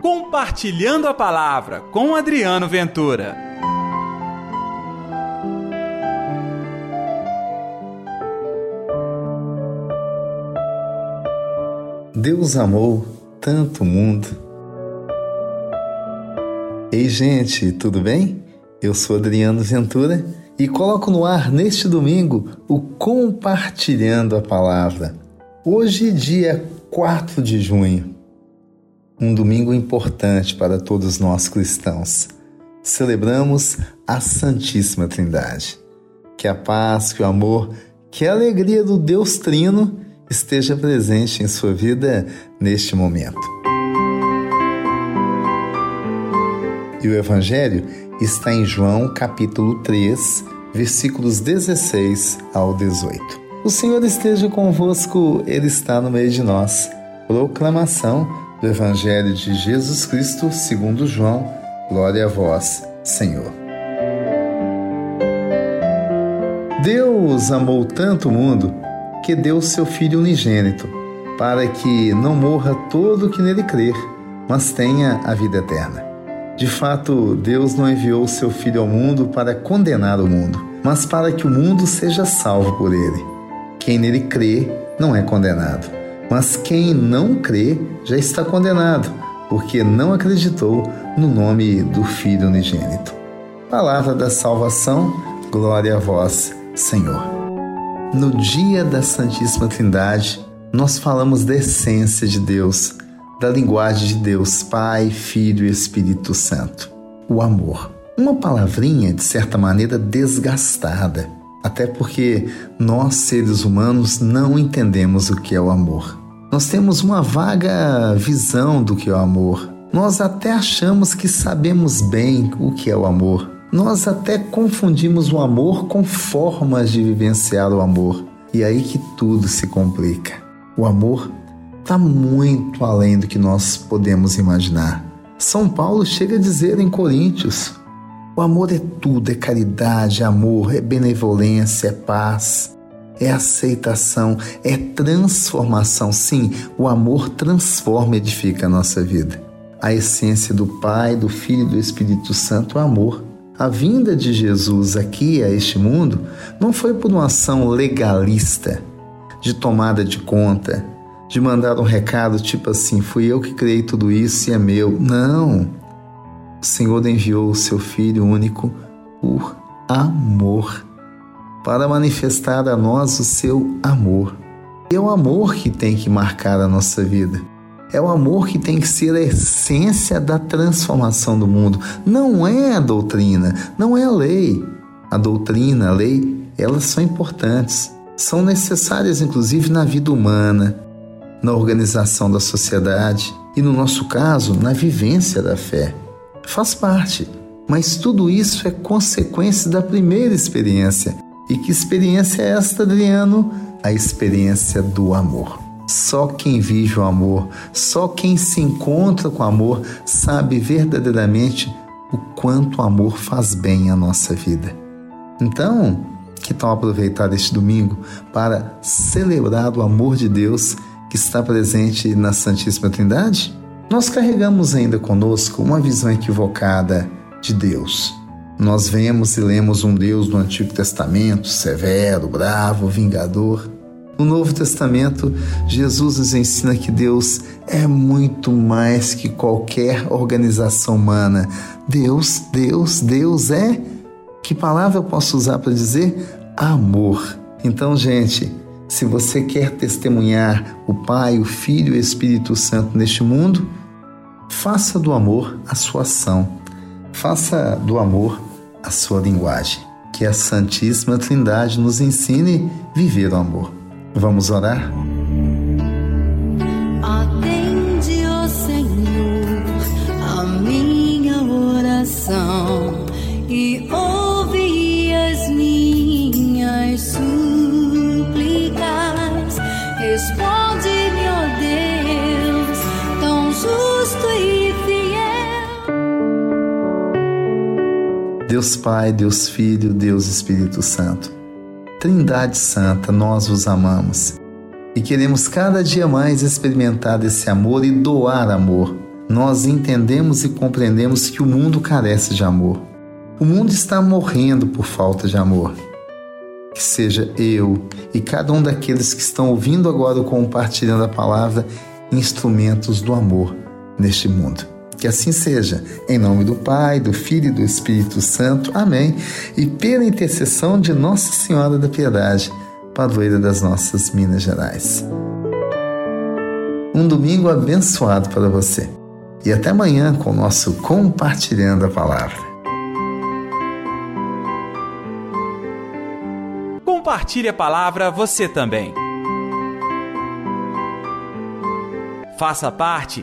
Compartilhando a Palavra com Adriano Ventura. Deus amou tanto o mundo. Ei, gente, tudo bem? Eu sou Adriano Ventura e coloco no ar neste domingo o Compartilhando a Palavra. Hoje, dia 4 de junho um domingo importante para todos nós cristãos. Celebramos a Santíssima Trindade. Que a paz, que o amor, que a alegria do Deus Trino esteja presente em sua vida neste momento. E o Evangelho está em João capítulo 3, versículos 16 ao 18. O Senhor esteja convosco, Ele está no meio de nós. Proclamação do Evangelho de Jesus Cristo segundo João. Glória a vós, Senhor. Deus amou tanto o mundo que deu seu Filho unigênito, para que não morra todo o que nele crer, mas tenha a vida eterna. De fato, Deus não enviou seu Filho ao mundo para condenar o mundo, mas para que o mundo seja salvo por ele. Quem nele crê não é condenado mas quem não crê já está condenado, porque não acreditou no nome do Filho unigênito. Palavra da salvação, glória a vós, Senhor. No dia da Santíssima Trindade, nós falamos da essência de Deus, da linguagem de Deus, Pai, Filho e Espírito Santo. O amor. Uma palavrinha, de certa maneira, desgastada até porque nós, seres humanos, não entendemos o que é o amor. Nós temos uma vaga visão do que é o amor. Nós até achamos que sabemos bem o que é o amor. Nós até confundimos o amor com formas de vivenciar o amor. E aí que tudo se complica. O amor está muito além do que nós podemos imaginar. São Paulo chega a dizer em Coríntios: o amor é tudo, é caridade, é amor, é benevolência, é paz, é aceitação, é transformação. Sim, o amor transforma e edifica a nossa vida. A essência do Pai, do Filho e do Espírito Santo é o amor. A vinda de Jesus aqui a este mundo não foi por uma ação legalista, de tomada de conta, de mandar um recado tipo assim: fui eu que criei tudo isso e é meu. Não. O Senhor enviou o seu Filho único por amor, para manifestar a nós o seu amor. É o amor que tem que marcar a nossa vida. É o amor que tem que ser a essência da transformação do mundo. Não é a doutrina, não é a lei. A doutrina, a lei, elas são importantes. São necessárias, inclusive, na vida humana, na organização da sociedade e, no nosso caso, na vivência da fé faz parte, mas tudo isso é consequência da primeira experiência. E que experiência é esta, Adriano? A experiência do amor. Só quem vive o amor, só quem se encontra com o amor, sabe verdadeiramente o quanto o amor faz bem à nossa vida. Então, que tal aproveitar este domingo para celebrar o amor de Deus que está presente na Santíssima Trindade? Nós carregamos ainda conosco uma visão equivocada de Deus. Nós vemos e lemos um Deus do Antigo Testamento severo, bravo, vingador. No Novo Testamento, Jesus nos ensina que Deus é muito mais que qualquer organização humana. Deus, Deus, Deus é. Que palavra eu posso usar para dizer? Amor. Então, gente, se você quer testemunhar o Pai, o Filho e o Espírito Santo neste mundo, faça do amor a sua ação. Faça do amor a sua linguagem. Que a Santíssima Trindade nos ensine viver o amor. Vamos orar? Atende, ó Senhor, a minha oração e ouve as minhas súplicas. Deus Pai, Deus Filho, Deus Espírito Santo. Trindade Santa, nós vos amamos e queremos cada dia mais experimentar esse amor e doar amor nós entendemos e compreendemos que o mundo carece de amor. O mundo está morrendo por falta de amor. Que seja eu e cada um daqueles que estão ouvindo agora ou compartilhando a palavra instrumentos do amor neste mundo. Que assim seja, em nome do Pai, do Filho e do Espírito Santo. Amém. E pela intercessão de Nossa Senhora da Piedade, padroeira das nossas Minas Gerais. Um domingo abençoado para você. E até amanhã com o nosso Compartilhando a Palavra. Compartilhe a palavra você também. Faça parte